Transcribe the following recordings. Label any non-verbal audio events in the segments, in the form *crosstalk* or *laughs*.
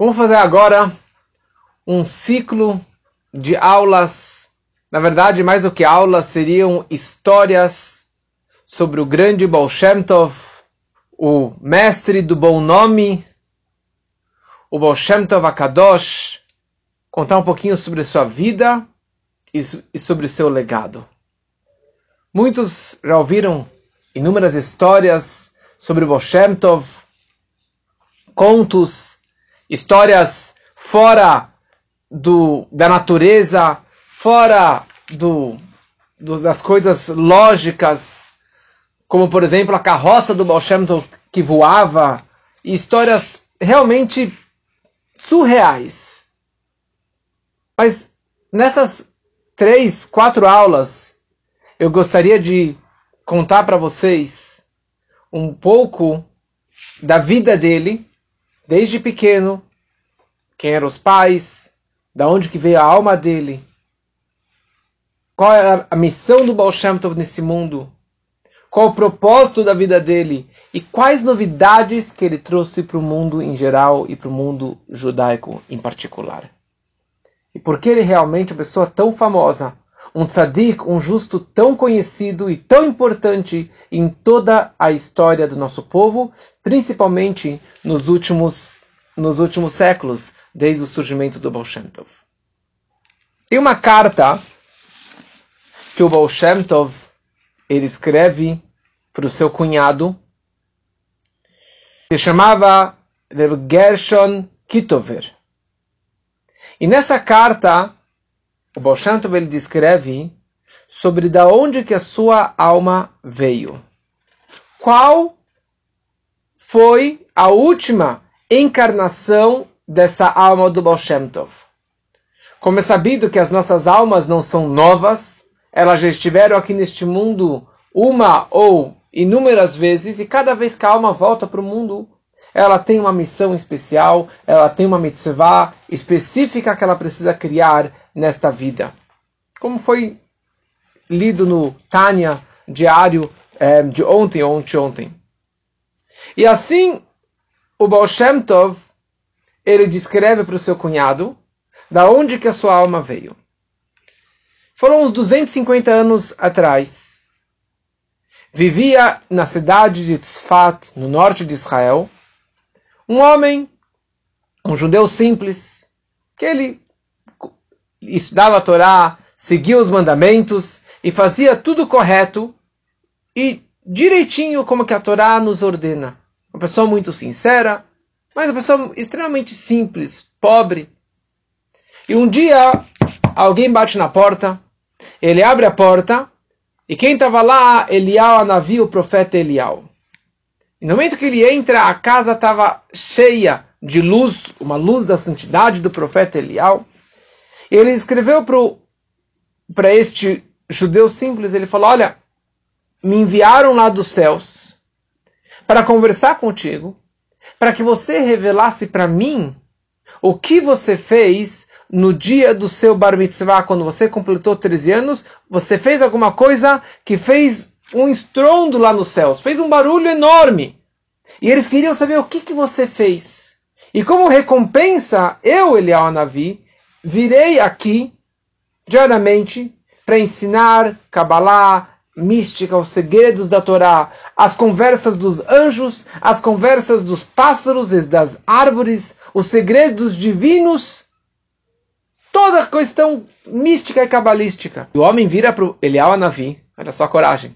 Vamos fazer agora um ciclo de aulas. Na verdade, mais do que aulas, seriam histórias sobre o grande Baal Shem Tov, o mestre do bom nome, o Baal Shem Tov Akadosh, contar um pouquinho sobre sua vida e sobre seu legado. Muitos já ouviram inúmeras histórias sobre Baal Shem Tov, contos histórias fora do, da natureza, fora do, do, das coisas lógicas, como por exemplo a carroça do Baal que voava, e histórias realmente surreais. Mas nessas três, quatro aulas, eu gostaria de contar para vocês um pouco da vida dele, desde pequeno, quem eram os pais, da onde que veio a alma dele, qual é a missão do Baal Shem Tov nesse mundo, qual o propósito da vida dele e quais novidades que ele trouxe para o mundo em geral e para o mundo judaico em particular. E por que ele realmente é uma pessoa tão famosa, um tzadik, um justo tão conhecido e tão importante em toda a história do nosso povo, principalmente nos últimos, nos últimos séculos, desde o surgimento do Baal Shem Tov. Tem uma carta que o Baal Shem Tov ele escreve para o seu cunhado, que chamava Gershon Kitover. E nessa carta, o Baal Shem Tov ele descreve sobre da onde que a sua alma veio. Qual foi a última encarnação dessa alma do Baal Shem Tov? Como é sabido que as nossas almas não são novas, elas já estiveram aqui neste mundo uma ou inúmeras vezes, e cada vez que a alma volta para o mundo, ela tem uma missão especial, ela tem uma mitzvah específica que ela precisa criar nesta vida. Como foi lido no Tânia diário é, de ontem ou ontem. E assim, o Baal Shem Tov, ele descreve para o seu cunhado da onde que a sua alma veio. Foram uns 250 anos atrás. Vivia na cidade de Tzfat, no norte de Israel, um homem, um judeu simples, que ele estudava a Torá, seguia os mandamentos e fazia tudo correto e direitinho como que a Torá nos ordena. Uma pessoa muito sincera, mas uma pessoa extremamente simples, pobre. E um dia alguém bate na porta, ele abre a porta e quem estava lá, Elial, a navio, o profeta Elial. E no momento que ele entra, a casa estava cheia de luz, uma luz da santidade do profeta Elial. Ele escreveu para este judeu simples, ele falou, olha, me enviaram lá dos céus para conversar contigo, para que você revelasse para mim o que você fez no dia do seu bar mitzvah, quando você completou 13 anos, você fez alguma coisa que fez um estrondo lá nos céus, fez um barulho enorme. E eles queriam saber o que, que você fez. E como recompensa, eu, Eliel Navi, virei aqui diariamente para ensinar Kabbalah, mística, os segredos da Torá, as conversas dos anjos, as conversas dos pássaros e das árvores, os segredos divinos, toda a questão mística e cabalística. O homem vira para o Eliel Navi, olha só a coragem.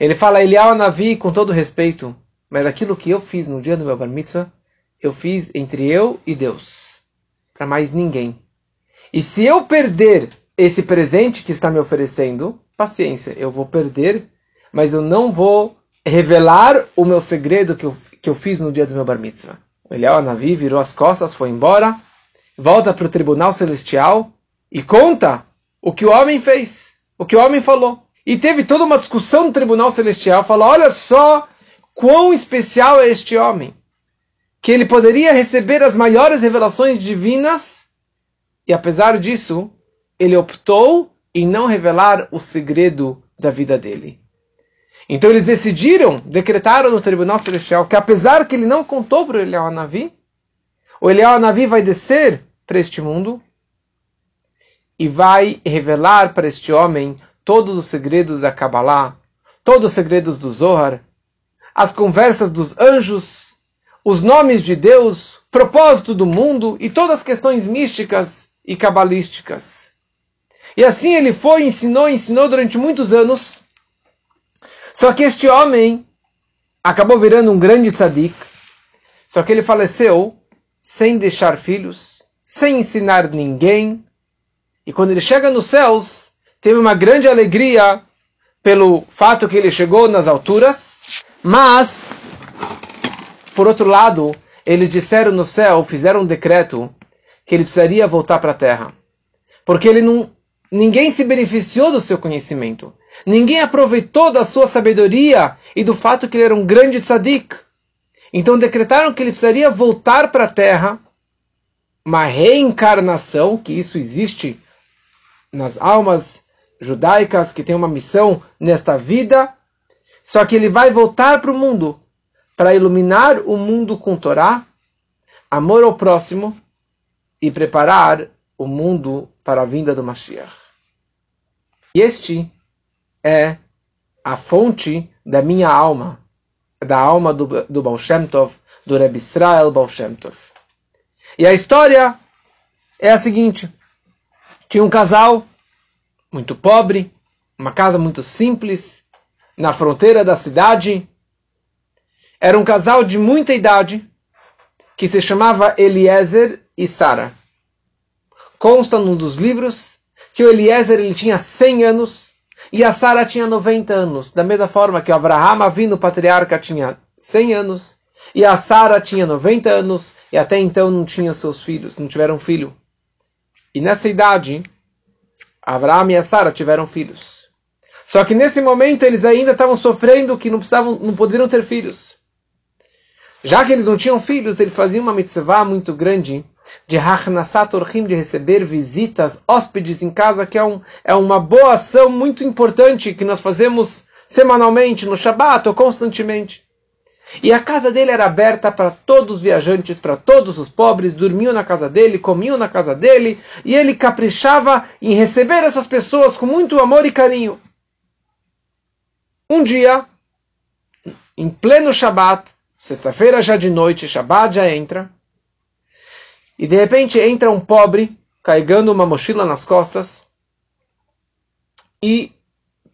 Ele fala, Eliel Navi, com todo respeito, mas aquilo que eu fiz no dia do meu bar mitzvah, eu fiz entre eu e Deus, para mais ninguém. E se eu perder esse presente que está me oferecendo, paciência, eu vou perder, mas eu não vou revelar o meu segredo que eu, que eu fiz no dia do meu bar mitzvah. O Eliel Navi virou as costas, foi embora, volta para o tribunal celestial e conta o que o homem fez, o que o homem falou. E teve toda uma discussão no tribunal celestial, falou: olha só quão especial é este homem, que ele poderia receber as maiores revelações divinas, e apesar disso, ele optou em não revelar o segredo da vida dele. Então eles decidiram, decretaram no tribunal celestial que apesar que ele não contou para ele ao Navi, o Eliyahu Navi vai descer para este mundo e vai revelar para este homem todos os segredos da Kabbalah, todos os segredos do Zohar, as conversas dos anjos, os nomes de Deus, propósito do mundo e todas as questões místicas e cabalísticas. E assim ele foi, ensinou, ensinou durante muitos anos. Só que este homem acabou virando um grande tzadik. Só que ele faleceu sem deixar filhos, sem ensinar ninguém. E quando ele chega nos céus, teve uma grande alegria pelo fato que ele chegou nas alturas, mas, por outro lado, eles disseram no céu, fizeram um decreto que ele precisaria voltar para a terra. Porque ele não, ninguém se beneficiou do seu conhecimento. Ninguém aproveitou da sua sabedoria e do fato que ele era um grande tzadik. Então decretaram que ele precisaria voltar para a terra, uma reencarnação, que isso existe nas almas judaicas que tem uma missão nesta vida, só que ele vai voltar para o mundo para iluminar o mundo com Torá, amor ao próximo e preparar o mundo para a vinda do Mashiach. E este é a fonte da minha alma, da alma do, do Baal Shem Tov, do Reb Israel Baal Shem Tov. E a história é a seguinte: tinha um casal muito pobre, uma casa muito simples, na fronteira da cidade. Era um casal de muita idade, que se chamava Eliezer e Sara. Consta num dos livros que o Eliezer ele tinha 100 anos e a Sara tinha 90 anos. Da mesma forma que o Abraham, vindo patriarca, tinha 100 anos e a Sara tinha 90 anos e até então não tinha seus filhos, não tiveram filho. E nessa idade, Abraão e a Sara tiveram filhos. Só que nesse momento eles ainda estavam sofrendo que não precisavam, não poderiam ter filhos. Já que eles não tinham filhos, eles faziam uma mitzvah muito grande de Hachnasat Orchim, de receber visitas, hóspedes em casa, que é, um, é uma boa ação muito importante que nós fazemos semanalmente, no Shabat ou constantemente. E a casa dele era aberta para todos os viajantes, para todos os pobres, dormiam na casa dele, comiam na casa dele, e ele caprichava em receber essas pessoas com muito amor e carinho. Um dia, em pleno Shabat, sexta-feira já de noite, Shabat já entra, e de repente entra um pobre carregando uma mochila nas costas, e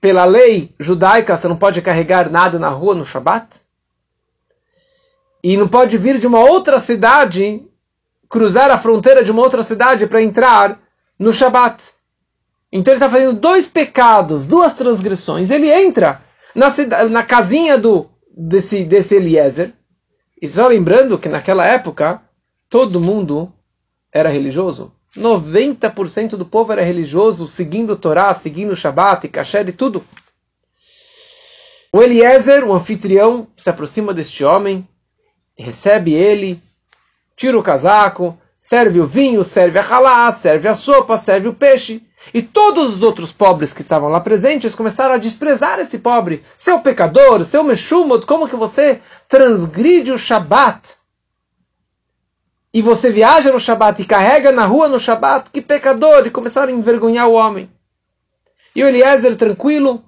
pela lei judaica você não pode carregar nada na rua no Shabat e não pode vir de uma outra cidade, cruzar a fronteira de uma outra cidade para entrar no Shabat. Então ele está fazendo dois pecados, duas transgressões. Ele entra na, cidade, na casinha do, desse, desse Eliezer. E só lembrando que naquela época todo mundo era religioso. 90% do povo era religioso, seguindo Torá, seguindo o Shabat, Kasher e tudo. O Eliezer, o anfitrião, se aproxima deste homem, recebe ele, tira o casaco, serve o vinho, serve a halá, serve a sopa, serve o peixe. E todos os outros pobres que estavam lá presentes começaram a desprezar esse pobre. Seu pecador, seu mexumot, como que você transgride o Shabat? E você viaja no Shabat e carrega na rua no Shabat? Que pecador! E começaram a envergonhar o homem. E o Eliezer, tranquilo,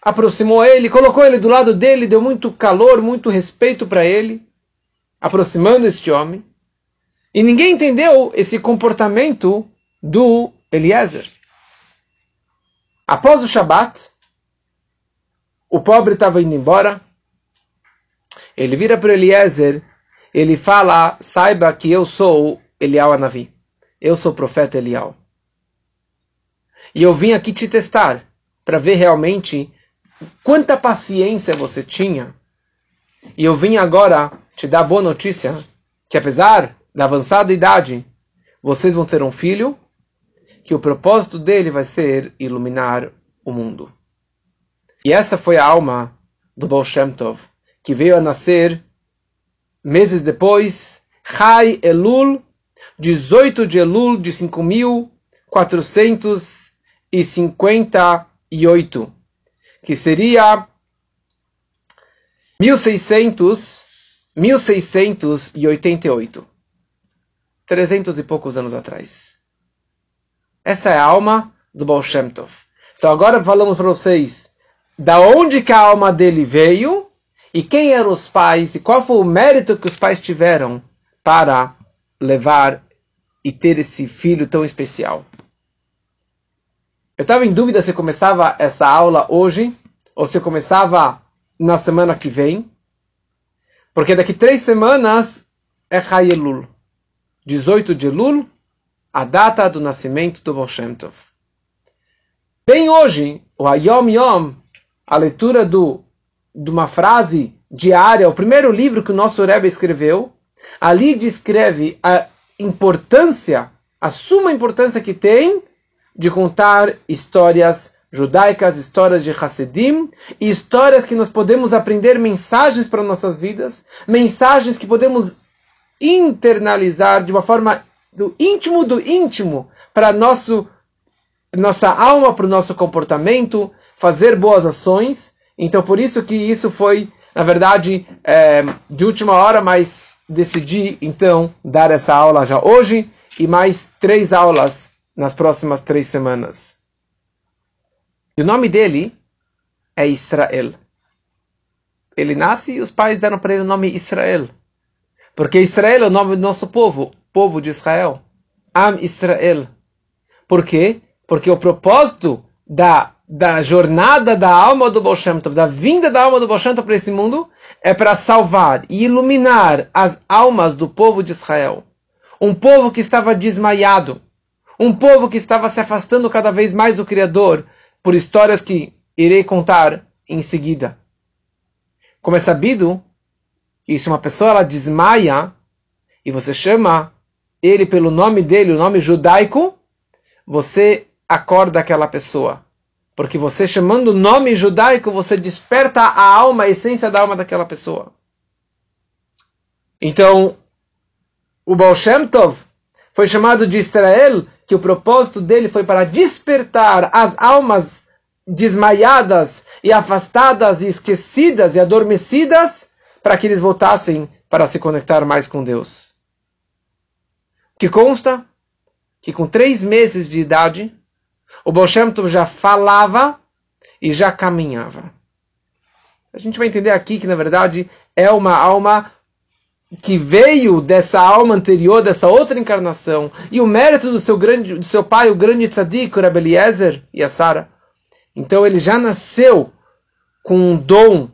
aproximou ele, colocou ele do lado dele, deu muito calor, muito respeito para ele aproximando este homem. E ninguém entendeu esse comportamento do Eliezer. Após o Shabat, o pobre estava indo embora. Ele vira para Eliezer, ele fala: Saiba que eu sou Elial Anavi. Eu sou o profeta Elial. E eu vim aqui te testar para ver realmente quanta paciência você tinha. E eu vim agora te dá a boa notícia que apesar da avançada idade, vocês vão ter um filho que o propósito dele vai ser iluminar o mundo. E essa foi a alma do Baal Shem Tov, que veio a nascer meses depois, Chai Elul, 18 de Elul de 5458, que seria 1600 1688. trezentos e poucos anos atrás. Essa é a alma do Baal Shem Tov. Então agora falamos para vocês da onde que a alma dele veio e quem eram os pais e qual foi o mérito que os pais tiveram para levar e ter esse filho tão especial. Eu estava em dúvida se começava essa aula hoje ou se começava na semana que vem, porque daqui três semanas é Hayelul, 18 de Elul, a data do nascimento do Baal Shem Tov. Bem hoje, o Hayom Yom, a leitura do, de uma frase diária, o primeiro livro que o nosso Rebbe escreveu, ali descreve a importância, a suma importância que tem de contar histórias judaicas, histórias de Hassidim, e histórias que nós podemos aprender mensagens para nossas vidas, mensagens que podemos internalizar de uma forma do íntimo do íntimo para nosso nossa alma, para o nosso comportamento, fazer boas ações. Então, por isso que isso foi, na verdade, é, de última hora, mas decidi então dar essa aula já hoje e mais três aulas nas próximas três semanas. E o nome dele é Israel. Ele nasce e os pais deram para ele o nome Israel. Porque Israel é o nome do nosso povo, povo de Israel. Am Israel. Por quê? Porque o propósito da, da jornada da alma do Baal Shem Tov, da vinda da alma do Baal Shem para esse mundo, é para salvar e iluminar as almas do povo de Israel. Um povo que estava desmaiado. Um povo que estava se afastando cada vez mais do Criador, por histórias que irei contar em seguida. Como é sabido, que se uma pessoa ela desmaia e você chama ele pelo nome dele, o nome judaico, você acorda aquela pessoa. Porque você chamando o nome judaico, você desperta a alma, a essência da alma daquela pessoa. Então, o Baal Shem Tov foi chamado de Israel que o propósito dele foi para despertar as almas desmaiadas e afastadas e esquecidas e adormecidas para que eles voltassem para se conectar mais com Deus. Que consta que com três meses de idade, o Baal já falava e já caminhava. A gente vai entender aqui que, na verdade, é uma alma que veio dessa alma anterior, dessa outra encarnação, e o mérito do seu, grande, do seu pai, o grande tzadik, o Rabbi e a Sara. Então ele já nasceu com um dom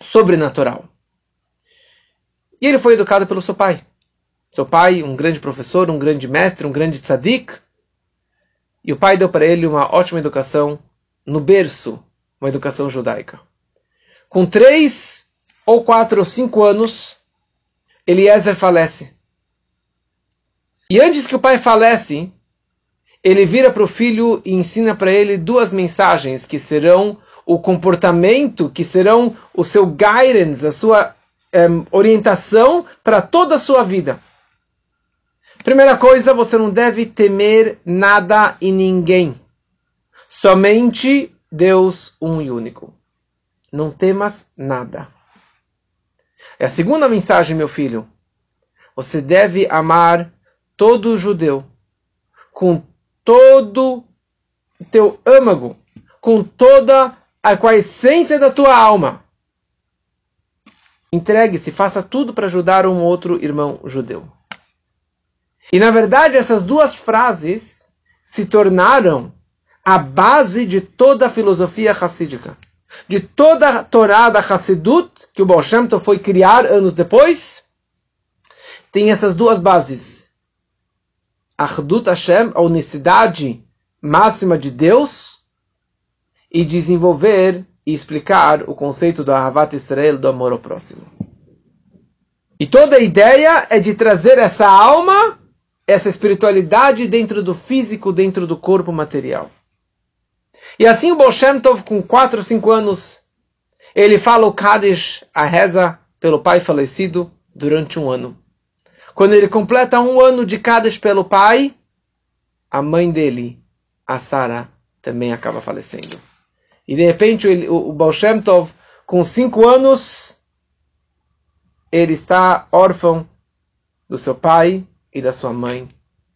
sobrenatural. E ele foi educado pelo seu pai. Seu pai, um grande professor, um grande mestre, um grande tzadik. E o pai deu para ele uma ótima educação no berço, uma educação judaica. Com três ou quatro ou cinco anos, Eliezer falece. E antes que o pai falece, ele vira para o filho e ensina para ele duas mensagens que serão o comportamento, que serão o seu guidance, a sua um, orientação para toda a sua vida. Primeira coisa, você não deve temer nada e ninguém. Somente Deus um e único. Não temas nada. É a segunda mensagem, meu filho. Você deve amar todo judeu com todo teu âmago, com toda a, com a essência da tua alma. Entregue-se, faça tudo para ajudar um outro irmão judeu. E na verdade, essas duas frases se tornaram a base de toda a filosofia racídica de toda a Torá da Hassidut, que o Baal Shem foi criar anos depois, tem essas duas bases. Achdut Hashem, a unicidade máxima de Deus, e desenvolver e explicar o conceito do Ahavat Israel, do amor ao próximo. E toda a ideia é de trazer essa alma, essa espiritualidade dentro do físico, dentro do corpo material. E assim o Baal Tov, com 4 ou 5 anos, ele fala o Kaddish, a reza pelo pai falecido, durante um ano. Quando ele completa um ano de Kaddish pelo pai, a mãe dele, a Sara, também acaba falecendo. E de repente o, o Baal Tov, com 5 anos, ele está órfão do seu pai e da sua mãe,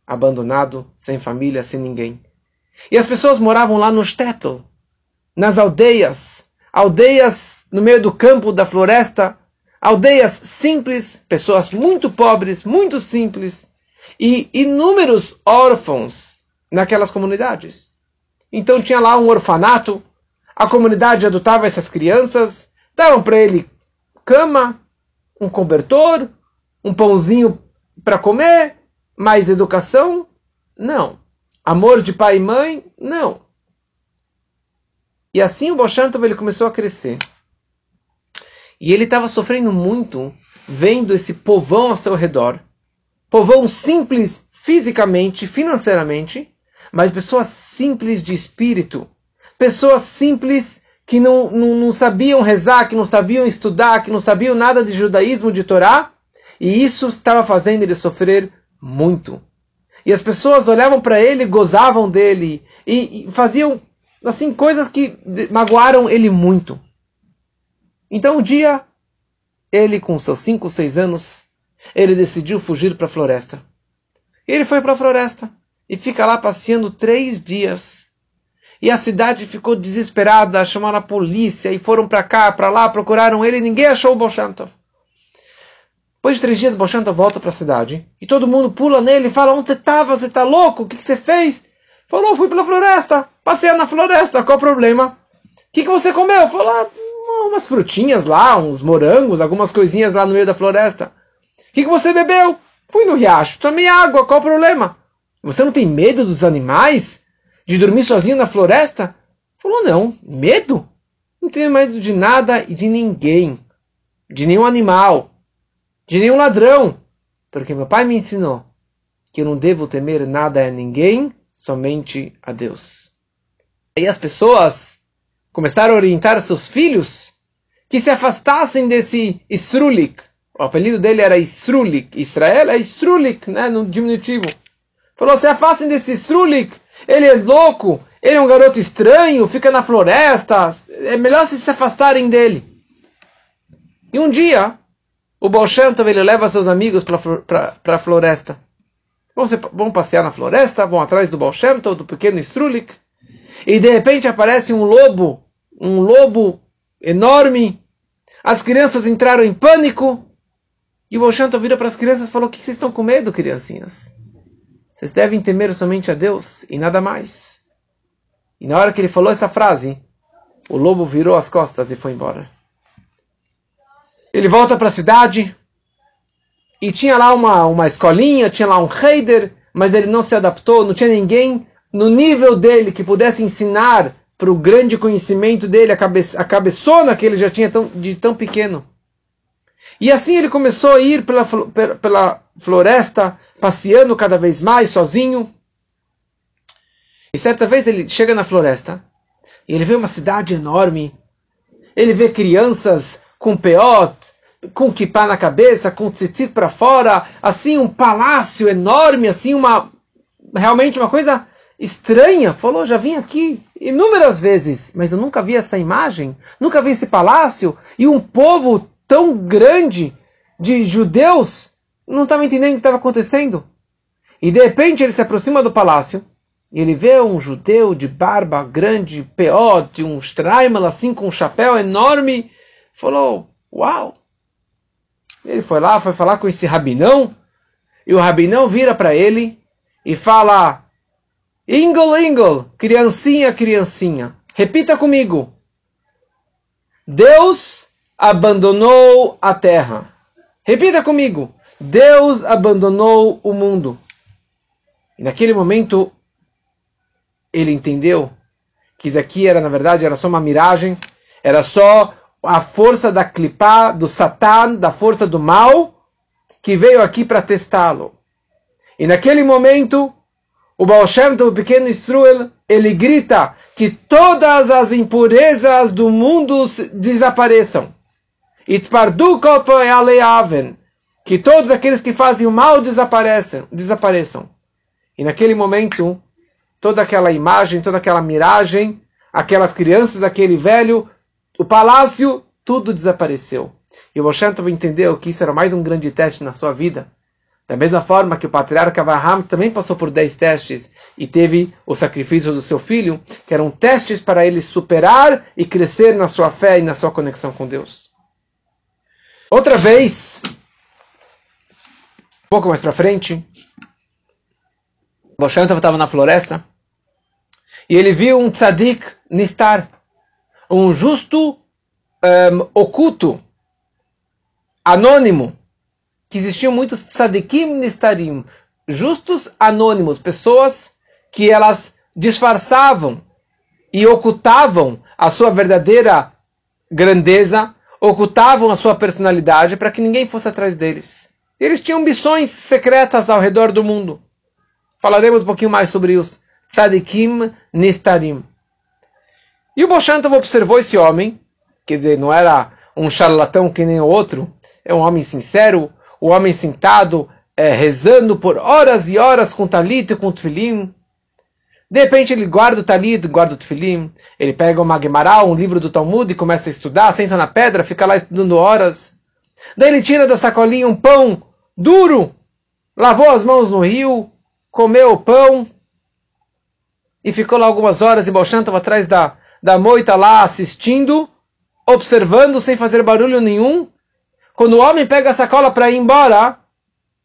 abandonado, sem família, sem ninguém. E as pessoas moravam lá no shtetl, nas aldeias, aldeias no meio do campo, da floresta, aldeias simples, pessoas muito pobres, muito simples, e inúmeros órfãos naquelas comunidades. Então tinha lá um orfanato, a comunidade adotava essas crianças, davam para ele cama, um cobertor, um pãozinho para comer, mais educação? Não. Amor de pai e mãe? Não. E assim o Boshantov ele começou a crescer. E ele estava sofrendo muito vendo esse povão ao seu redor. Povão simples fisicamente, financeiramente, mas pessoas simples de espírito. Pessoas simples que não, não, não sabiam rezar, que não sabiam estudar, que não sabiam nada de judaísmo, de Torá. E isso estava fazendo ele sofrer muito. E as pessoas olhavam para ele, gozavam dele e, e faziam assim coisas que magoaram ele muito. Então um dia, ele com seus 5, 6 anos, ele decidiu fugir para a floresta. Ele foi para a floresta e fica lá passeando três dias. E a cidade ficou desesperada, chamaram a polícia e foram para cá, para lá, procuraram ele e ninguém achou o Bolshantov. Depois de três dias, Bolshantov volta para a cidade e todo mundo pula nele e fala: Onde você estava? Você está louco? O que, que você fez? Falou: Fui pela floresta, passei na floresta, qual o problema? O que, que você comeu? Falou: ah, Umas frutinhas lá, uns morangos, algumas coisinhas lá no meio da floresta. O que, que você bebeu? Fui no riacho, tomei água, qual o problema? Você não tem medo dos animais? De dormir sozinho na floresta? Falou, não. Medo? Não tenho medo de nada e de ninguém. De nenhum animal. De nenhum ladrão. Porque meu pai me ensinou que eu não devo temer nada a ninguém, somente a Deus. E as pessoas começaram a orientar seus filhos que se afastassem desse Isrulik. O apelido dele era Isrulik. Israel é Isrulik, né, no diminutivo. Falou, se afastem desse Strulik, ele é louco, ele é um garoto estranho, fica na floresta, é melhor se, se afastarem dele. E um dia, o Bolshan também leva seus amigos para a floresta. Vão, vão, passear na floresta, vão atrás do Bolshan, do pequeno Strulik, e de repente aparece um lobo, um lobo enorme. As crianças entraram em pânico. E o Bolshan vira para as crianças e falou: O que vocês estão com medo, criancinhas? Vocês devem temer somente a Deus e nada mais. E na hora que ele falou essa frase, o lobo virou as costas e foi embora. Ele volta para a cidade e tinha lá uma, uma escolinha, tinha lá um heider, mas ele não se adaptou, não tinha ninguém no nível dele que pudesse ensinar para o grande conhecimento dele, a, cabe, a cabeçona que ele já tinha tão, de tão pequeno. E assim ele começou a ir pela, pela floresta, passeando cada vez mais sozinho. E certa vez ele chega na floresta e ele vê uma cidade enorme. Ele vê crianças com peot, com kippah na cabeça, com tzitzit para fora, assim um palácio enorme, assim uma realmente uma coisa estranha. Falou, já vim aqui inúmeras vezes, mas eu nunca vi essa imagem, nunca vi esse palácio e um povo tão grande de judeus não estava entendendo o que estava acontecendo. E de repente ele se aproxima do palácio e ele vê um judeu de barba grande, peote, um straimal assim com um chapéu enorme. Falou: Uau! Ele foi lá, foi falar com esse rabinão e o rabinão vira para ele e fala: Ingol, Ingol, criancinha, criancinha, repita comigo. Deus abandonou a terra. Repita comigo. Deus abandonou o mundo. E naquele momento ele entendeu que isso aqui era na verdade era só uma miragem, era só a força da clipá, do Satã, da força do mal, que veio aqui para testá-lo. E naquele momento, o Baal Shem o pequeno Israel, ele grita que todas as impurezas do mundo desapareçam. Que todos aqueles que fazem o mal desapareçam, desapareçam. E naquele momento, toda aquela imagem, toda aquela miragem, aquelas crianças, aquele velho, o palácio, tudo desapareceu. E o Moshe entendeu que isso era mais um grande teste na sua vida, Da mesma forma que o patriarca Abraham também passou por dez testes e teve o sacrifício do seu filho, que eram testes para ele superar e crescer na sua fé e na sua conexão com Deus. Outra vez, um pouco mais para frente, Boshantov estava na floresta e ele viu um tzadik nistar, um justo um, oculto, anônimo, que existiam muitos tzadikim nistarim, justos anônimos, pessoas que elas disfarçavam e ocultavam a sua verdadeira grandeza, ocultavam a sua personalidade para que ninguém fosse atrás deles. Eles tinham missões secretas ao redor do mundo. Falaremos um pouquinho mais sobre os tzadikim nistarim. E o Boshantov observou esse homem, quer dizer, não era um charlatão que nem o outro, é um homem sincero, o homem sentado, é, rezando por horas e horas com talit e com tefilim. De repente ele guarda o talit, guarda o tefilim, ele pega uma Gemara, um livro do Talmud e começa a estudar, senta na pedra, fica lá estudando horas. Daí ele tira da sacolinha um pão duro, lavou as mãos no rio, comeu o pão e ficou lá algumas horas e Balchan estava atrás da, da moita lá assistindo, observando sem fazer barulho nenhum. Quando o homem pega a sacola para ir embora,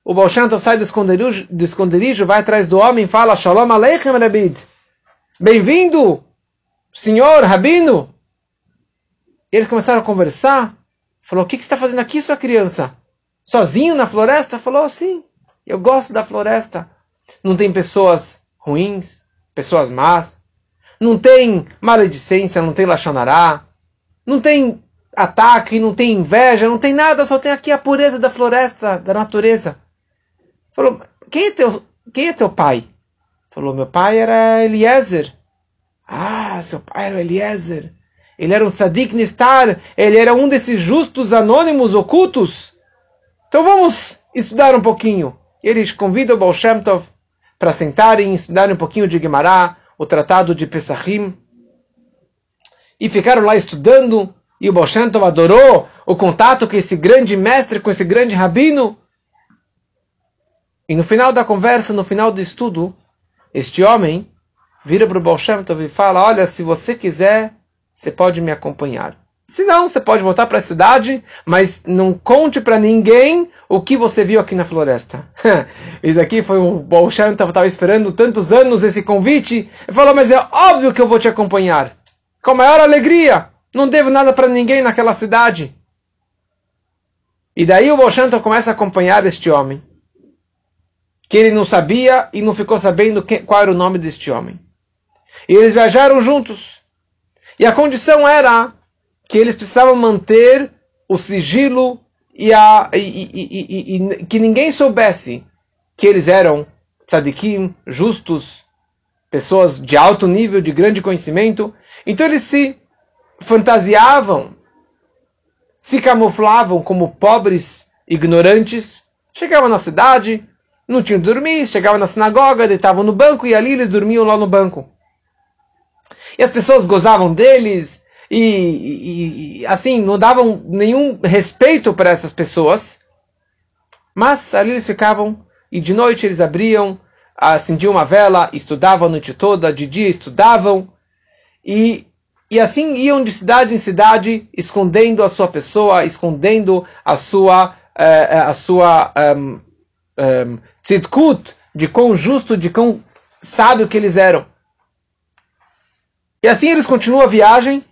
o Baal sai do esconderijo, do esconderijo, vai atrás do homem e fala: Shalom Aleichem, Rabid. Bem-vindo, senhor Rabino. E eles começaram a conversar. Falou: O que, que você está fazendo aqui, sua criança? Sozinho na floresta? Falou: Sim, eu gosto da floresta. Não tem pessoas ruins, pessoas más. Não tem maledicência, não tem lachonará. Não tem ataque, não tem inveja, não tem nada, só tem aqui a pureza da floresta, da natureza. Falou, quem é teu, quem é teu pai? Falou, meu pai era Eliezer. Ah, seu pai era Eliezer. Ele era um tzadik nistar, ele era um desses justos anônimos ocultos. Então vamos estudar um pouquinho. Eles convidam o Baal Shem Tov para sentarem e estudarem um pouquinho de Gemara, o tratado de Pesachim. E ficaram lá estudando e o Baal adorou o contato com esse grande mestre, com esse grande rabino. E no final da conversa, no final do estudo, este homem vira para o Baal e fala, olha, se você quiser, você pode me acompanhar. Se não, você pode voltar para a cidade, mas não conte para ninguém o que você viu aqui na floresta. *laughs* Isso aqui foi o Baal estava esperando tantos anos esse convite. Ele falou, mas é óbvio que eu vou te acompanhar. Com a maior alegria. Não devo nada para ninguém naquela cidade. E daí o Bolshanto começa a acompanhar este homem. Que ele não sabia e não ficou sabendo que, qual era o nome deste homem. E eles viajaram juntos. E a condição era que eles precisavam manter o sigilo e, a, e, e, e que ninguém soubesse que eles eram tzadikim, justos, pessoas de alto nível, de grande conhecimento. Então eles se fantasiavam, se camuflavam como pobres ignorantes, chegavam na cidade, não tinham de dormir, chegavam na sinagoga, deitavam no banco e ali eles dormiam lá no banco. E as pessoas gozavam deles e, e, assim, não davam nenhum respeito para essas pessoas. Mas ali eles ficavam e de noite eles abriam, acendiam uma vela, estudavam a noite toda, de dia estudavam e e assim iam de cidade em cidade, escondendo a sua pessoa, escondendo a sua, uh, a sua um, um, tzidkut, de quão justo, de quão sábio que eles eram. E assim eles continuam a viagem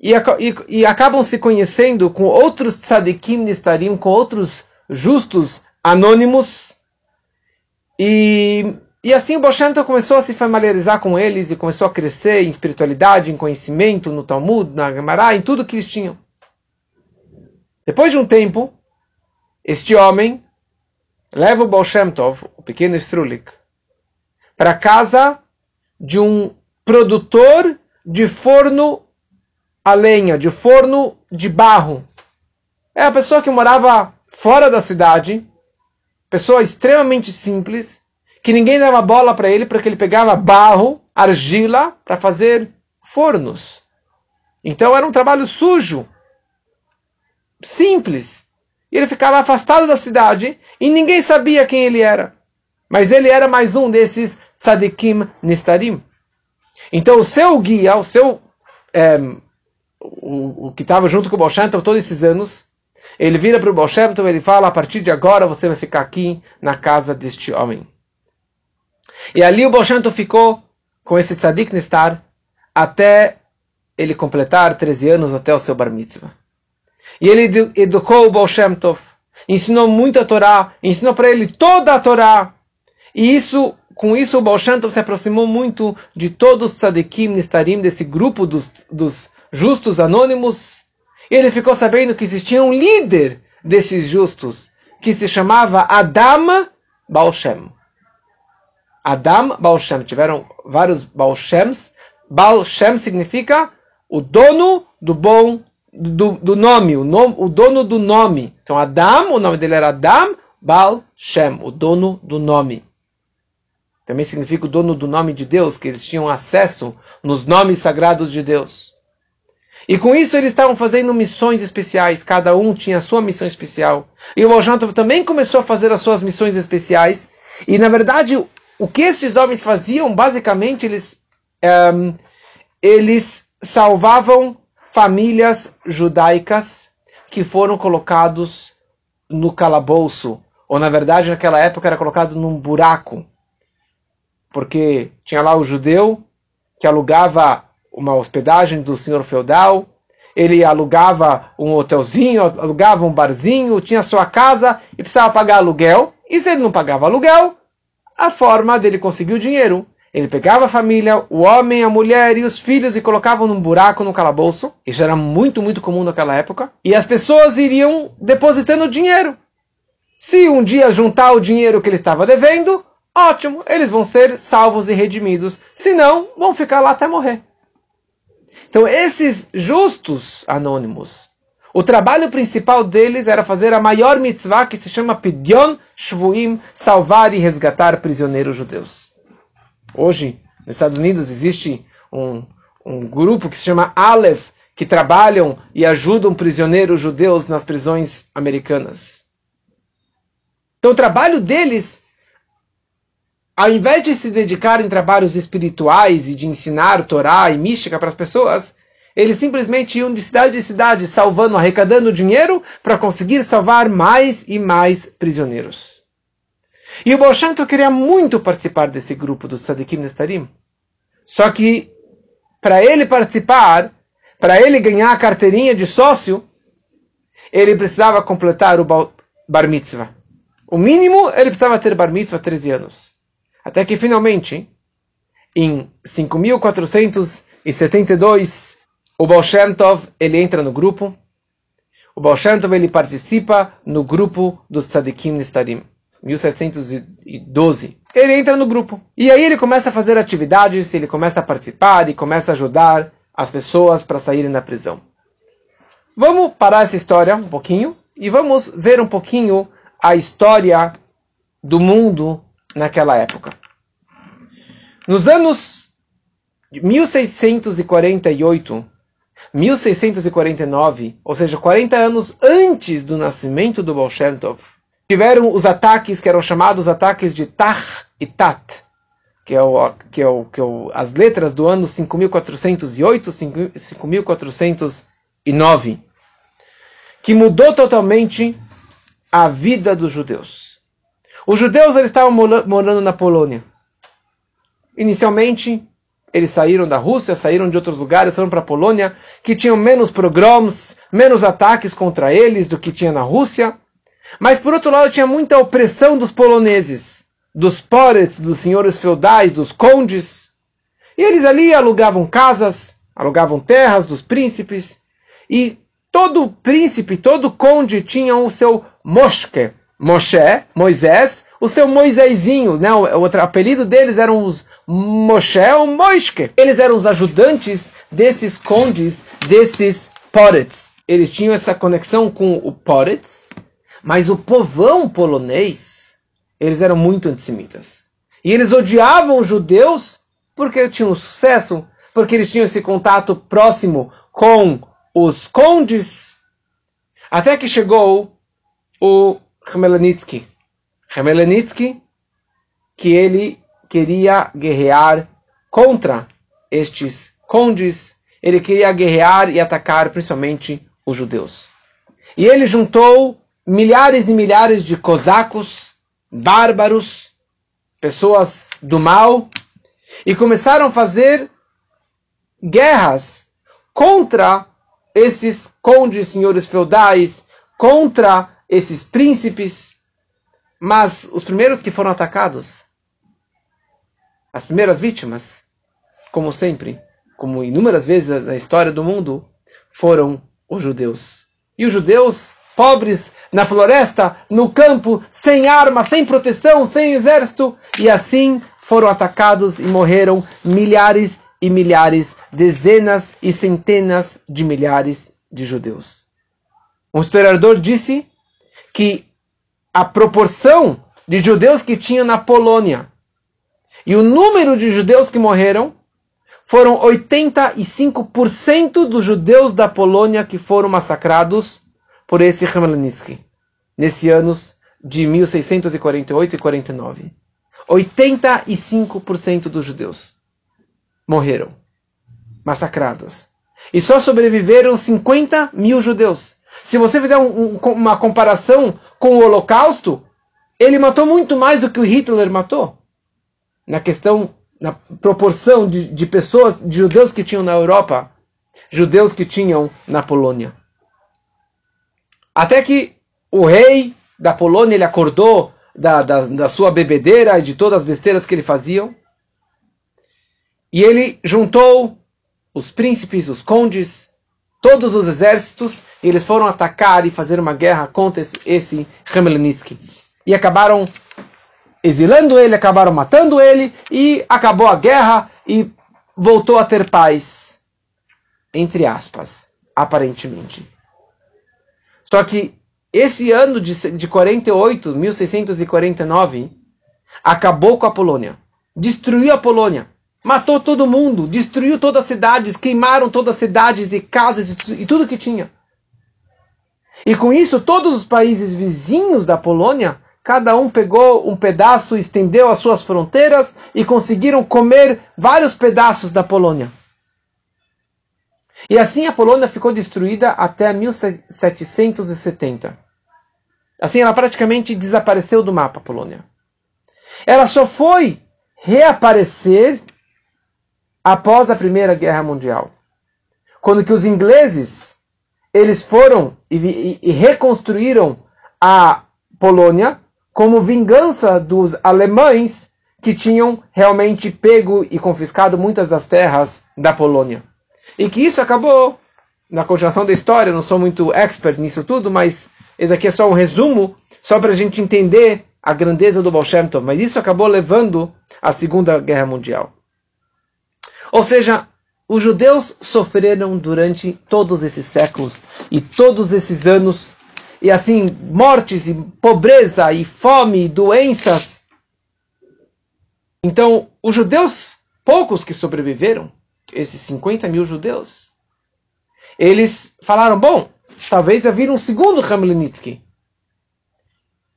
e, e, e acabam se conhecendo com outros tzadikim nistarim, com outros justos anônimos. E e assim o Boshento começou a se familiarizar com eles e começou a crescer em espiritualidade, em conhecimento, no Talmud, na Gemara, em tudo que eles tinham. Depois de um tempo, este homem leva o Baal o pequeno Strulik, para casa de um produtor de forno a lenha, de forno de barro. É a pessoa que morava fora da cidade, pessoa extremamente simples, que ninguém dava bola para ele porque ele pegava barro, argila para fazer fornos. Então era um trabalho sujo, simples. e ele ficava afastado da cidade e ninguém sabia quem ele era. Mas ele era mais um desses tzadikim nistarim. Então o seu guia, o seu é, o, que estava junto com o Baal todos esses anos, ele vira para o Baal e ele fala, a partir de agora você vai ficar aqui na casa deste homem. E ali o Baal ficou com esse tzadik nistar até ele completar 13 anos até o seu bar mitzvah. E ele educou o Baal ensinou muito a Torá, ensinou para ele toda a Torá. E isso, com isso o Baal se aproximou muito de todos os tzadikim nistarim, desse grupo dos, dos justos anônimos. E ele ficou sabendo que existia um líder desses justos, que se chamava Adam Baal Adam Baal Tiveram vários Baal Shems. Baal Shem significa o dono do bom do, do nome, o, nome, o dono do nome. Então Adam, o nome dele era Adam Baal Shem, o dono do nome. Também significa o dono do nome de Deus, que eles tinham acesso nos nomes sagrados de Deus. E com isso eles estavam fazendo missões especiais, cada um tinha a sua missão especial. E o Baal também começou a fazer as suas missões especiais. E na verdade, o que esses homens faziam, basicamente, eles, um, ehm, eles salvavam famílias judaicas que foram colocados no calabouço, ou na verdade naquela época era colocado num buraco, porque tinha lá o judeu que alugava uma hospedagem do senhor feudal, ele alugava um hotelzinho, alugava um barzinho, tinha sua casa e precisava pagar aluguel. E se ele não pagava aluguel, a forma dele conseguir o dinheiro. Ele pegava a família, o homem, a mulher e os filhos e colocavam num buraco no calabouço. Isso era muito, muito comum naquela época. E as pessoas iriam depositando dinheiro. Se um dia juntar o dinheiro que ele estava devendo, ótimo, eles vão ser salvos e redimidos. Se não, vão ficar lá até morrer. Então, esses justos anônimos, o trabalho principal deles era fazer a maior mitzvah que se chama Pidyon Shvuim, salvar e resgatar prisioneiros judeus. Hoje, nos Estados Unidos, existe um, um grupo que se chama Aleph, que trabalham e ajudam prisioneiros judeus nas prisões americanas. Então, o trabalho deles, ao invés de se dedicar em trabalhos espirituais e de ensinar Torá e mística para as pessoas, eles simplesmente iam de cidade em cidade, salvando, arrecadando dinheiro para conseguir salvar mais e mais prisioneiros. E o Baal queria muito participar desse grupo dos Sadikim Nestarim. Só que, para ele participar, para ele ganhar a carteirinha de sócio, ele precisava completar o Bar Mitzvah. O mínimo, ele precisava ter Bar Mitzvah 13 anos. Até que, finalmente, em 5472, o Baal Shem Tov, ele entra no grupo. O Baal Shem Tov, ele participa no grupo dos Tzadikim Nistarim. 1712. Ele entra no grupo. E aí ele começa a fazer atividades, ele começa a participar e começa a ajudar as pessoas para saírem da prisão. Vamos parar essa história um pouquinho e vamos ver um pouquinho a história do mundo naquela época. Nos anos 1648, 1649, ou seja, 40 anos antes do nascimento do Baal Shem Tov, tiveram os ataques que eram chamados ataques de Tach e Tat, que é, o, que é, o, que é o, as letras do ano 5408, 5409, que mudou totalmente a vida dos judeus. Os judeus eles estavam morando na Polônia. Inicialmente, eles saíram da Rússia, saíram de outros lugares, foram para a Polônia, que tinham menos pogroms, menos ataques contra eles do que tinha na Rússia. Mas por outro lado tinha muita opressão dos poloneses, dos porets, dos senhores feudais, dos condes. E eles ali alugavam casas, alugavam terras dos príncipes. E todo príncipe, todo conde tinha o seu moshke, Moshe, Moisés, o seu Moisésinho, né? O, o apelido deles eram os Moshe ou Moishke. Eles eram os ajudantes desses condes, desses porets. Eles tinham essa conexão com o poret, mas o povão polonês, eles eram muito antissemitas. E eles odiavam os judeus porque tinham sucesso, porque eles tinham esse contato próximo com os condes. Até que chegou o Khmelnytsky. Khmelnytsky, que ele queria guerrear contra estes condes, ele queria guerrear e atacar principalmente os judeus. E ele juntou milhares e milhares de cosacos, bárbaros, pessoas do mal, e começaram a fazer guerras contra esses condes, senhores feudais, contra esses príncipes. Mas os primeiros que foram atacados, as primeiras vítimas, como sempre, como inúmeras vezes na história do mundo, foram os judeus. E os judeus, pobres, na floresta, no campo, sem arma, sem proteção, sem exército, e assim foram atacados e morreram milhares e milhares, dezenas e centenas de milhares de judeus. Um historiador disse que a proporção de judeus que tinha na Polônia e o número de judeus que morreram foram 85% dos judeus da Polônia que foram massacrados por esse Khmelnytsky, nesse anos de 1648 e 49. 85% dos judeus morreram, massacrados. E só sobreviveram 50 mil judeus. Se você fizer um, um, uma comparação com o Holocausto, ele matou muito mais do que o Hitler matou. Na questão, na proporção de, de pessoas, de judeus que tinham na Europa, judeus que tinham na Polônia. Até que o rei da Polônia ele acordou da, da, da sua bebedeira e de todas as besteiras que ele fazia. E ele juntou os príncipes, os condes, todos os exércitos, e eles foram atacar e fazer uma guerra contra esse, esse E acabaram exilando ele, acabaram matando ele, e acabou a guerra e voltou a ter paz. Entre aspas, aparentemente. Só que esse ano de, de 48, 1649, acabou com a Polônia. Destruiu a Polônia. Matou todo mundo, destruiu todas as cidades, queimaram todas as cidades e casas e tudo que tinha. E com isso, todos os países vizinhos da Polônia, cada um pegou um pedaço, estendeu as suas fronteiras e conseguiram comer vários pedaços da Polônia. E assim a Polônia ficou destruída até 1770. Assim ela praticamente desapareceu do mapa, a Polônia. Ela só foi reaparecer após a Primeira Guerra Mundial. Quando que os ingleses eles foram e, e, e reconstruíram a Polônia como vingança dos alemães que tinham realmente pego e confiscado muitas das terras da Polônia. E que isso acabou, na continuação da história, não sou muito expert nisso tudo, mas esse aqui é só um resumo, só para a gente entender a grandeza do Baal. Mas isso acabou levando à Segunda Guerra Mundial. Ou seja, os judeus sofreram durante todos esses séculos e todos esses anos, e assim, mortes e pobreza e fome e doenças. Então, os judeus, poucos que sobreviveram, esses 50 mil judeus, eles falaram: bom, talvez vai um segundo Hamlinitsky.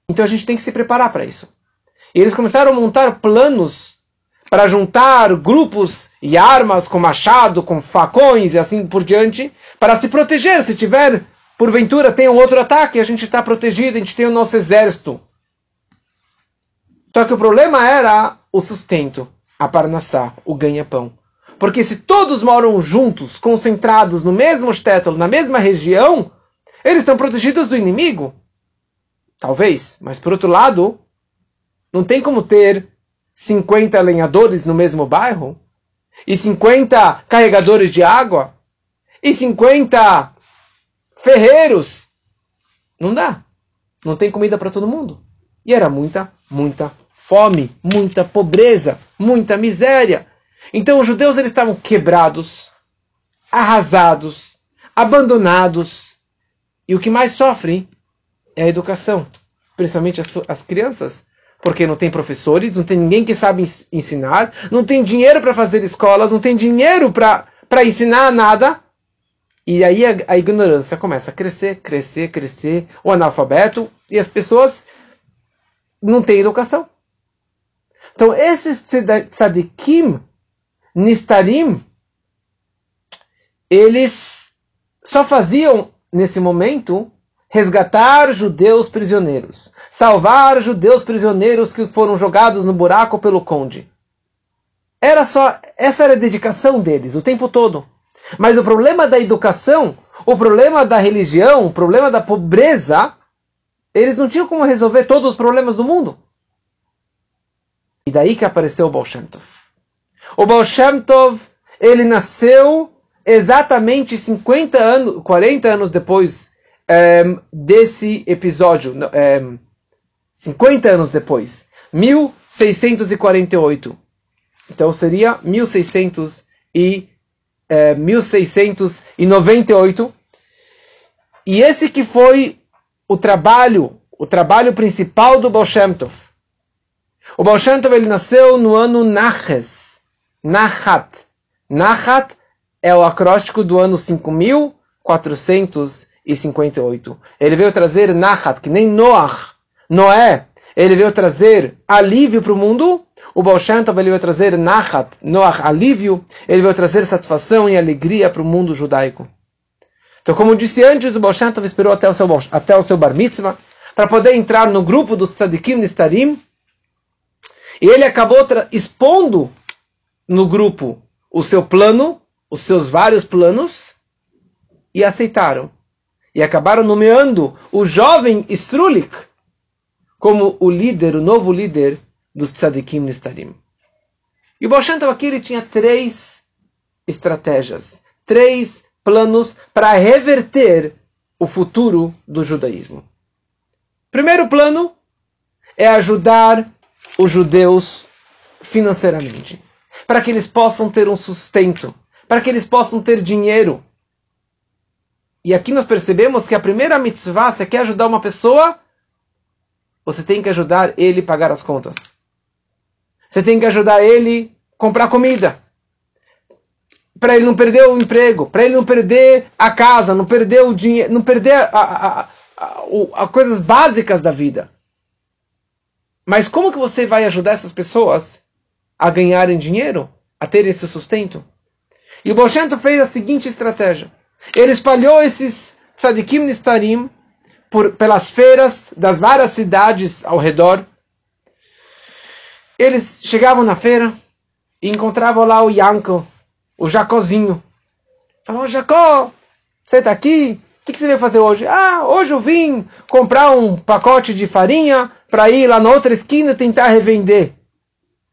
Então a gente tem que se preparar para isso. E eles começaram a montar planos para juntar grupos e armas com machado, com facões e assim por diante, para se proteger. Se tiver, porventura, tem um outro ataque, a gente está protegido, a gente tem o nosso exército. Só que o problema era o sustento, a parnassá, o ganha-pão. Porque se todos moram juntos, concentrados no mesmo shtetl, na mesma região, eles estão protegidos do inimigo. Talvez, mas por outro lado, não tem como ter 50 lenhadores no mesmo bairro? E 50 carregadores de água? E 50 ferreiros? Não dá. Não tem comida para todo mundo. E era muita, muita fome, muita pobreza, muita miséria. Então os judeus eles estavam quebrados, arrasados, abandonados. E o que mais sofre é a educação, principalmente as, as crianças porque não tem professores, não tem ninguém que sabe ensinar, não tem dinheiro para fazer escolas, não tem dinheiro para ensinar nada. E aí a, a, ignorância começa a crescer, crescer, crescer, o analfabeto, E as pessoas não têm educação. Então, esses tzadikim, nistarim, eles só faziam, nesse momento, resgatar judeus prisioneiros, salvar judeus prisioneiros que foram jogados no buraco pelo conde. Era só, essa era a dedicação deles o tempo todo. Mas o problema da educação, o problema da religião, o problema da pobreza, eles não tinham como resolver todos os problemas do mundo. E daí que apareceu o Baal Shem Tov. O Baal Shem Tov, ele nasceu exatamente 50 anos, 40 anos depois desse episódio, um, ehm, 50 anos depois, 1648. Então seria 1600 e, é, 1698. E esse que foi o trabalho, o trabalho principal do Baal. O Baal ele nasceu no ano Naches, Nachat. Nachat é o acróstico do ano 5458. Ele veio trazer Nachat, que nem Noach, Noé, ele veio trazer alívio para o mundo. O Baal Shem ele veio trazer Nachat, Noach, alívio. Ele veio trazer satisfação e alegria para o mundo judaico. Então, como disse antes, o Baal Shem esperou até o seu, até o seu bar mitzvah para poder entrar no grupo dos tzadikim nistarim. E ele acabou expondo no grupo o seu plano, os seus vários planos, e aceitaram. E acabaram nomeando o jovem Strulik como o líder, o novo líder dos tzadikim nistarim. E o Baal aqui ele tinha três estratégias, três planos para reverter o futuro do judaísmo. Primeiro plano é ajudar os judeus financeiramente, para que eles possam ter um sustento, para que eles possam ter dinheiro. E aqui nós percebemos que a primeira mitzvah, você quer ajudar uma pessoa, você tem que ajudar ele a pagar as contas. Você tem que ajudar ele a comprar comida. Para ele não perder o emprego, para ele não perder a casa, não perder o dinheiro, não perder a, a, a, a, coisas básicas da vida. Mas como que você vai ajudar essas pessoas a ganharem dinheiro, a ter esse sustento? E o Bolshento fez a seguinte estratégia. Ele espalhou esses tzadikim nistarim por, pelas feiras das várias cidades ao redor. Eles chegavam na feira e encontravam lá o Yanko, o Jacozinho. Falavam, Jacó, você está aqui? O que, que, você veio fazer hoje? Ah, hoje eu vim comprar um pacote de farinha para ir lá na outra esquina tentar revender.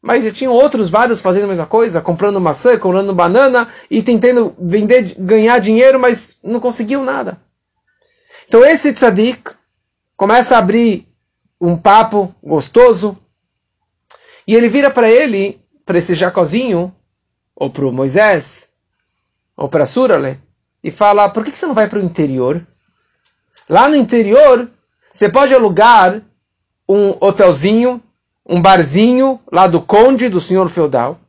Mas já tinham outros vários fazendo a mesma coisa, comprando maçã, comprando banana e tentando vender, ganhar dinheiro, mas não conseguiam nada. Então esse tzadik começa a abrir um papo gostoso e ele vira para ele, para esse Jacozinho, ou para o Moisés, ou para Surale, e fala: por que você não vai para o interior? Lá no interior, você pode alugar um hotelzinho, um barzinho lá do conde, do senhor feudal.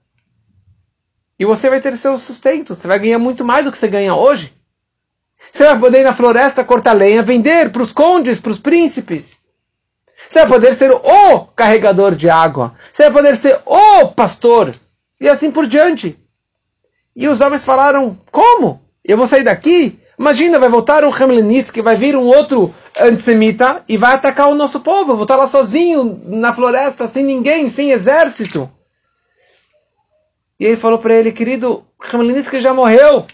E você vai ter seu sustento. Você vai ganhar muito mais do que você ganha hoje. Você vai poder ir na floresta cortar lenha, vender para os condes, para os príncipes. Você vai poder ser o carregador de água. Você vai poder ser o pastor. E assim por diante. E os homens falaram: Como? Eu vou sair daqui? Imagina, vai voltar um que vai vir um outro antissemita e vai atacar o nosso povo. Vou estar lá sozinho na floresta, sem ninguém, sem exército. E ele falou para ele: Querido, Hamlinitsky já morreu.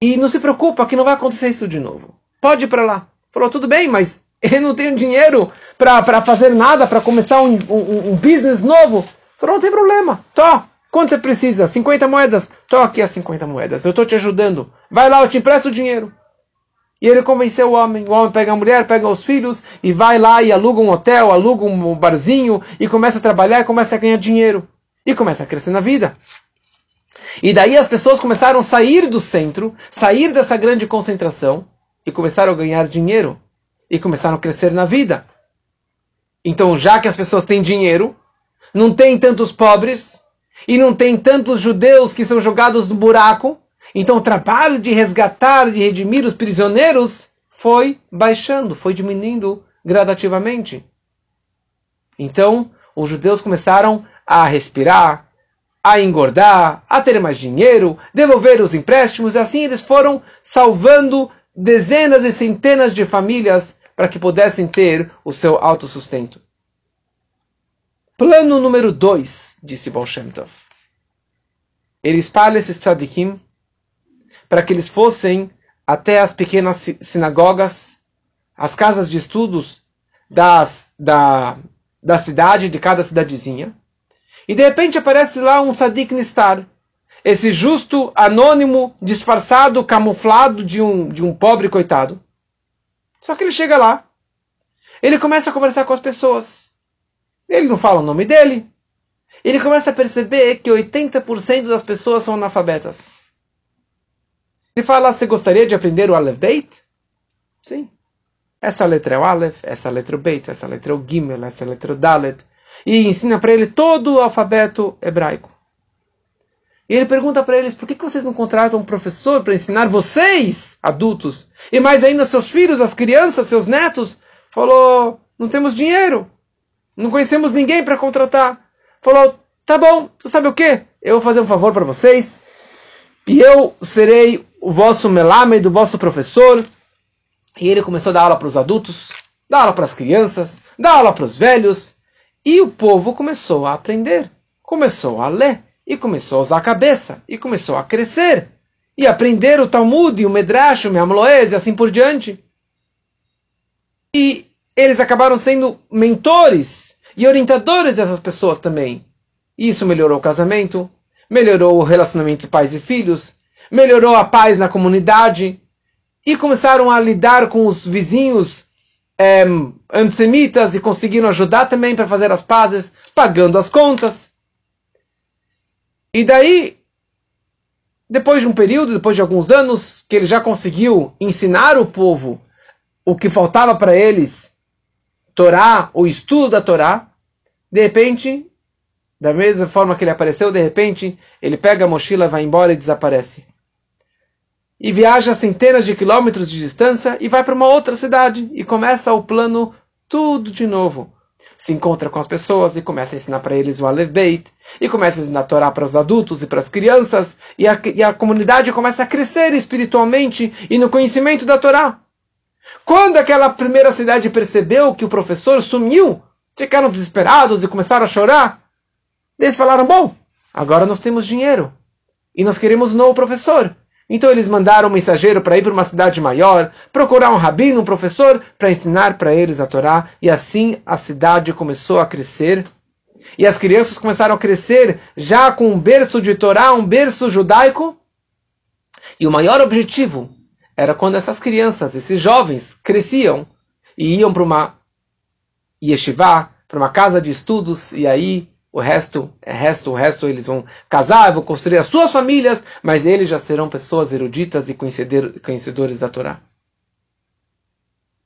E não se preocupa que não vai acontecer isso de novo. Pode ir para lá. Falou, tudo bem, mas *laughs* eu não tenho dinheiro para fazer nada, para começar um, um, um, business novo. Falou, não tem problema. Tô. Quanto você precisa? 50 moedas? Tô aqui as 50 moedas. Eu estou te ajudando. Vai lá, eu te empresto o dinheiro. E ele convenceu o homem. O homem pega a mulher, pega os filhos e vai lá e aluga um hotel, aluga um barzinho e começa a trabalhar começa a ganhar dinheiro. E começa a crescer na vida. E daí as pessoas começaram a sair do centro, sair dessa grande concentração e começaram a ganhar dinheiro e começaram a crescer na vida. Então, já que as pessoas têm dinheiro, não tem tantos pobres e não tem tantos judeus que são jogados no buraco, então o trabalho de resgatar, de redimir os prisioneiros foi baixando, foi diminuindo gradativamente. Então, os judeus começaram a respirar, a engordar, a ter mais dinheiro, devolver os empréstimos, e assim eles foram salvando dezenas e centenas de famílias para que pudessem ter o seu autossustento. Plano número 2, disse Baal Tov. Ele espalha esses tzadikim para que eles fossem até as pequenas sinagogas, as casas de estudos das, da, da cidade, de cada cidadezinha. E de repente aparece lá um tzadik nistar. Esse justo, anônimo, disfarçado, camuflado de um, de um pobre coitado. Só que ele chega lá. Ele começa a conversar com as pessoas. Ele não fala o nome dele. Ele começa a perceber que 80% das pessoas são analfabetas. Ele fala, você gostaria de aprender o Aleph Beit? Sim. Essa letra é o Aleph, essa letra é o Beit, essa letra é o Gimel, essa letra é o Dalet. E ensina para ele todo o alfabeto hebraico. E ele pergunta para eles, por que, que vocês não contratam um professor para ensinar vocês, adultos, e mais ainda seus filhos, as crianças, seus netos? Falou, não temos dinheiro, não conhecemos ninguém para contratar. Falou, tá bom, tu sabe o que? Eu vou fazer um favor para vocês, e eu serei o vosso melame, do vosso professor. E ele começou a dar aula para os adultos, dar aula para as crianças, dar aula para os velhos. E o povo começou a aprender, começou a ler, e começou a usar a cabeça, e começou a crescer, e aprender o Talmud, o Medrash, o Mehamloez, e assim por diante. E eles acabaram sendo mentores e orientadores dessas pessoas também. Isso melhorou o casamento, melhorou o relacionamento de pais e filhos, melhorou a paz na comunidade e começaram a lidar com os vizinhos é, antissemitas e conseguiram ajudar também para fazer as pazes, pagando as contas. E daí, depois de um período, depois de alguns anos, que ele já conseguiu ensinar o povo o que faltava para eles, Torá, o estudo da Torá, de repente, da mesma forma que ele apareceu, de repente, ele pega a mochila, vai embora e desaparece e viaja centenas de quilômetros de distância e vai para uma outra cidade e começa o plano tudo de novo. Se encontra com as pessoas e começa a ensinar para eles o Aleph Beit, e começa a ensinar a Torá para os adultos e para as crianças, e a, e a comunidade começa a crescer espiritualmente e no conhecimento da Torá. Quando aquela primeira cidade percebeu que o professor sumiu, ficaram desesperados e começaram a chorar. Eles falaram: Bom, agora nós temos dinheiro e nós queremos um novo professor. Então eles mandaram um mensageiro para ir para uma cidade maior, procurar um rabino, um professor, para ensinar para eles a Torá. E assim a cidade começou a crescer. E as crianças começaram a crescer já com um berço de Torá, um berço judaico. E o maior objetivo era quando essas crianças, esses jovens, cresciam e iam para uma yeshiva, para uma casa de estudos, e aí o resto é resto, o resto eles vão casar, vão construir as suas famílias, mas eles já serão pessoas eruditas e conhecedores da Torá.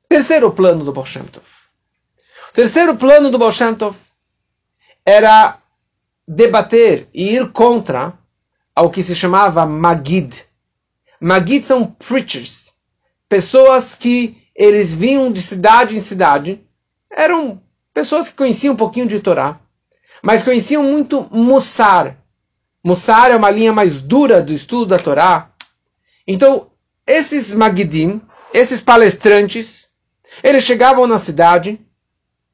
Terceiro plano do Baal Tov. O terceiro plano do Baal Tov era debater e ir contra ao que se chamava Magid. Magid são preachers, pessoas que eles vinham de cidade em cidade, eram pessoas que conheciam um pouquinho de Torá, mas conheciam muito Mussar. Mussar é uma linha mais dura do estudo da Torá. Então, esses Magidim, esses palestrantes, eles chegavam na cidade,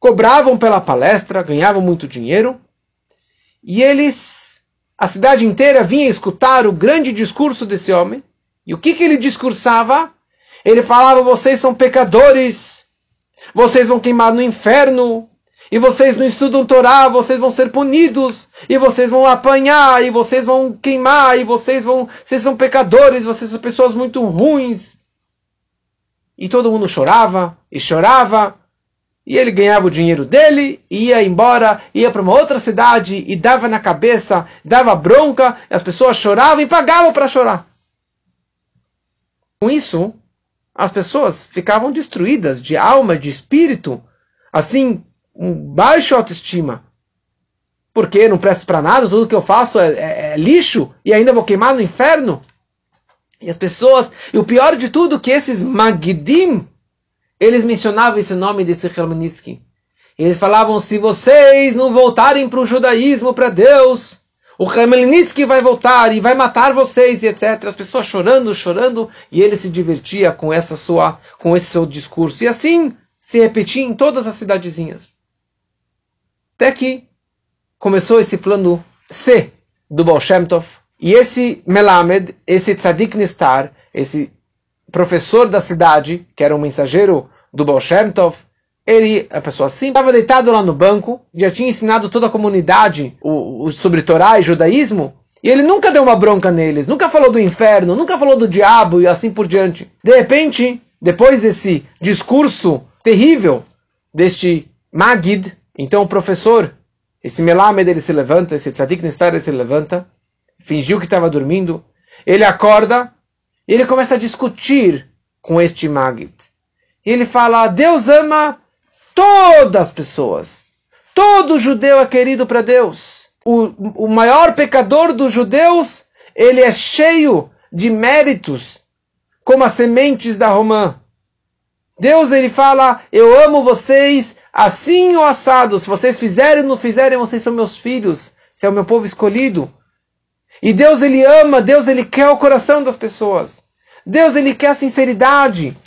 cobravam pela palestra, ganhavam muito dinheiro, e eles, a cidade inteira vinha escutar o grande discurso desse homem. E o que, que ele discursava? Ele falava: vocês são pecadores, vocês vão queimar no inferno, e vocês não estudam Torá, vocês vão ser punidos, e vocês vão apanhar, e vocês vão queimar, e vocês vão. Vocês são pecadores, vocês são pessoas muito ruins. E todo mundo chorava, e chorava, e ele ganhava o dinheiro dele, ia embora, ia para uma outra cidade, e dava na cabeça, dava bronca, as pessoas choravam e pagavam para chorar. Com isso, as pessoas ficavam destruídas de alma, de espírito, assim um baixo autoestima. Porque não presto para nada, tudo que eu faço é, é, é, lixo e ainda vou queimar no inferno. E as pessoas, e o pior de tudo, que esses Magdim, eles mencionavam esse nome desse Khmelnytsky. Eles falavam, se vocês não voltarem para o judaísmo, para Deus, o Khmelnytsky vai voltar e vai matar vocês, e etc. As pessoas chorando, chorando, e ele se divertia com essa sua, com esse seu discurso. E assim se repetia em todas as cidadezinhas. Até que começou esse plano C do Baal Shem Tov, e esse Melamed, esse Tzadik Nestar, esse professor da cidade, que era um mensageiro do Baal Shem Tov, ele, a pessoa assim, estava deitado lá no banco, já tinha ensinado toda a comunidade o, o, sobre Torá e judaísmo, e ele nunca deu uma bronca neles, nunca falou do inferno, nunca falou do diabo e assim por diante. De repente, depois desse discurso terrível deste Magid, então o professor, esse Melamed, ele se levanta, esse Tzadik Nestar, ele se levanta, fingiu que estava dormindo, ele acorda e ele começa a discutir com este Magid. E ele fala: Deus ama todas as pessoas. Todo judeu é querido para Deus. O, o maior pecador dos judeus, ele é cheio de méritos, como as sementes da romã. Deus ele fala: Eu amo vocês assim ou assado. Se vocês fizerem ou não fizerem, vocês são meus filhos. Você é o meu povo escolhido. E Deus ele ama, Deus ele quer o coração das pessoas. Deus ele quer a sinceridade.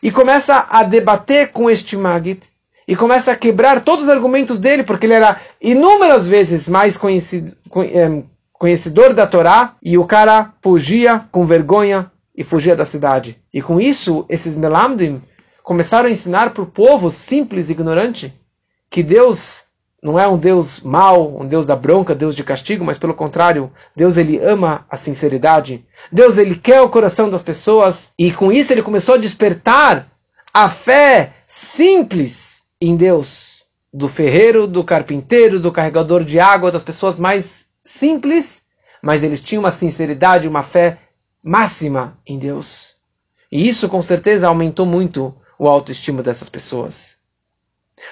E começa a debater com este Magit e começa a quebrar todos os argumentos dele, porque ele era inúmeras vezes mais conhecido, eh, conhecedor da Torá, e o cara fugia com vergonha e fugia da cidade. E com isso, esses Melamdim começaram a ensinar para o povo simples e ignorante que Deus não é um Deus mau, um Deus da bronca, Deus de castigo, mas pelo contrário, Deus ele ama a sinceridade. Deus ele quer o coração das pessoas e com isso ele começou a despertar a fé simples em Deus, do ferreiro, do carpinteiro, do carregador de água, das pessoas mais simples, mas eles tinham uma sinceridade, uma fé máxima em Deus. E isso com certeza aumentou muito o autoestima dessas pessoas.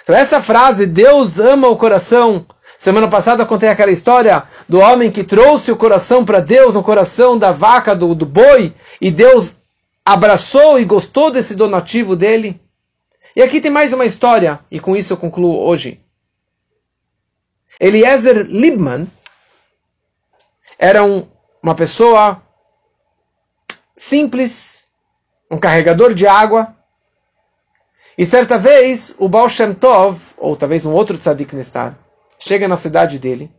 Então essa frase, Deus ama o coração. Semana passada eu contei aquela história do homem que trouxe o coração para Deus, o coração da vaca, do, do boi, e Deus abraçou e gostou desse donativo dele. E aqui tem mais uma história, e com isso eu concluo hoje. Eliezer Libman era um, uma pessoa simples, um carregador de água, e certa vez, o Baal Shem Tov, ou talvez um outro tzadik Nestar, chega na cidade dele,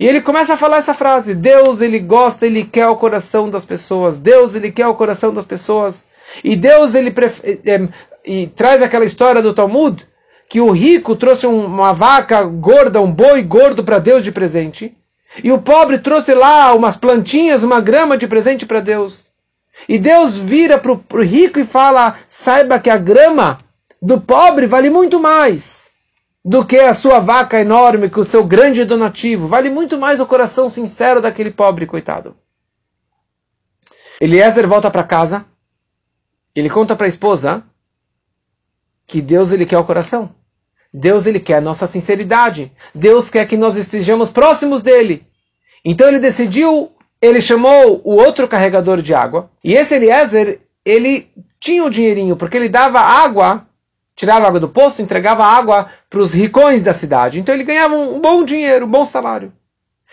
e ele começa a falar essa frase, Deus, ele gosta, ele quer o coração das pessoas, Deus, ele quer o coração das pessoas, e Deus, ele é, e traz aquela história do Talmud, que o rico trouxe uma vaca gorda, um boi gordo para Deus de presente, e o pobre trouxe lá umas plantinhas, uma grama de presente para Deus. E Deus vira para o rico e fala: saiba que a grama do pobre vale muito mais do que a sua vaca enorme, que o seu grande donativo. Vale muito mais o coração sincero daquele pobre, coitado. Eliezer volta para casa. Ele conta para a esposa que Deus ele quer o coração. Deus ele quer a nossa sinceridade. Deus quer que nós estejamos próximos dele. Então ele decidiu ele chamou o outro carregador de água, e esse Eliezer, ele tinha o dinheirinho, porque ele dava água, tirava água do poço, entregava água para os ricões da cidade. Então ele ganhava um bom dinheiro, um bom salário.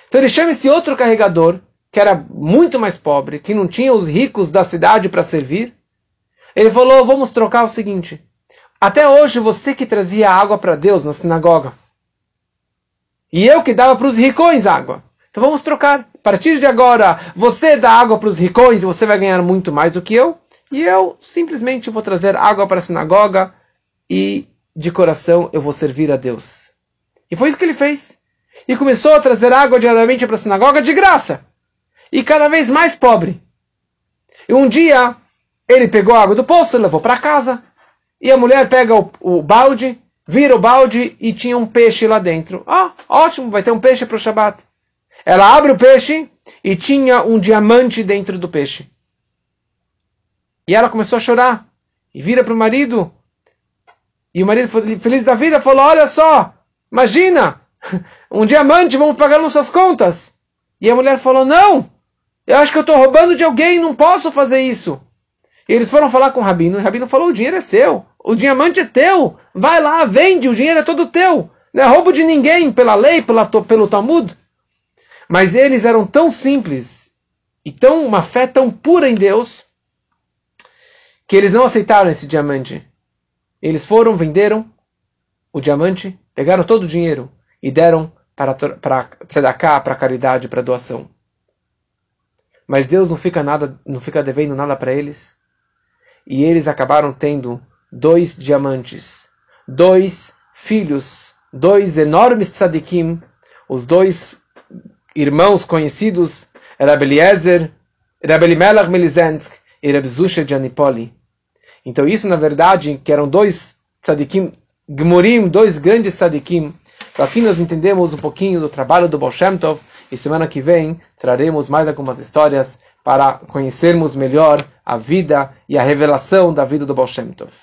Então ele chama esse outro carregador, que era muito mais pobre, que não tinha os ricos da cidade para servir. Ele falou: vamos trocar o seguinte. Até hoje você que trazia água para Deus na sinagoga. E eu que dava para os ricões água. Então vamos trocar. A partir de agora, você dá água para os ricões e você vai ganhar muito mais do que eu. E eu simplesmente vou trazer água para a sinagoga e de coração eu vou servir a Deus. E foi isso que ele fez. E começou a trazer água diariamente para a sinagoga de graça. E cada vez mais pobre. E um dia ele pegou a água do poço levou para casa. E a mulher pega o, o, balde, vira o balde e tinha um peixe lá dentro. Ah, ótimo, vai ter um peixe para o Shabat. Ela abre o peixe e tinha um diamante dentro do peixe. E ela começou a chorar. E vira para o marido. E o marido, feliz da vida, falou: Olha só, imagina, *laughs* um diamante, vamos pagar nossas contas. E a mulher falou: Não, Eu acho que eu estou roubando de alguém, não posso fazer isso. E eles foram falar com o Rabino, e o Rabino falou: o dinheiro é seu, o diamante é teu, vai lá, vende, o dinheiro é todo teu. Não é roubo de ninguém, pela lei, pela, pelo Talmud. Mas eles eram tão simples e tão uma fé tão pura em Deus que eles não aceitaram esse diamante. Eles foram, venderam o diamante, pegaram todo o dinheiro e deram para, para tzedakah, para caridade, para doação. Mas Deus não fica nada, não fica devendo nada para eles. E eles acabaram tendo dois diamantes, dois filhos, dois enormes tzadikim, os dois irmãos conhecidos, Rabbi Eliezer, Rabbi Elimelech Melizensk e Rabbi Zusha de Anipoli. Então isso, na verdade, que eram dois tzadikim, gmurim, dois grandes tzadikim, então aqui nós entendemos um pouquinho do trabalho do Baal Tov, e semana que vem traremos mais algumas histórias para conhecermos melhor a vida e a revelação da vida do Baal Shem Tov.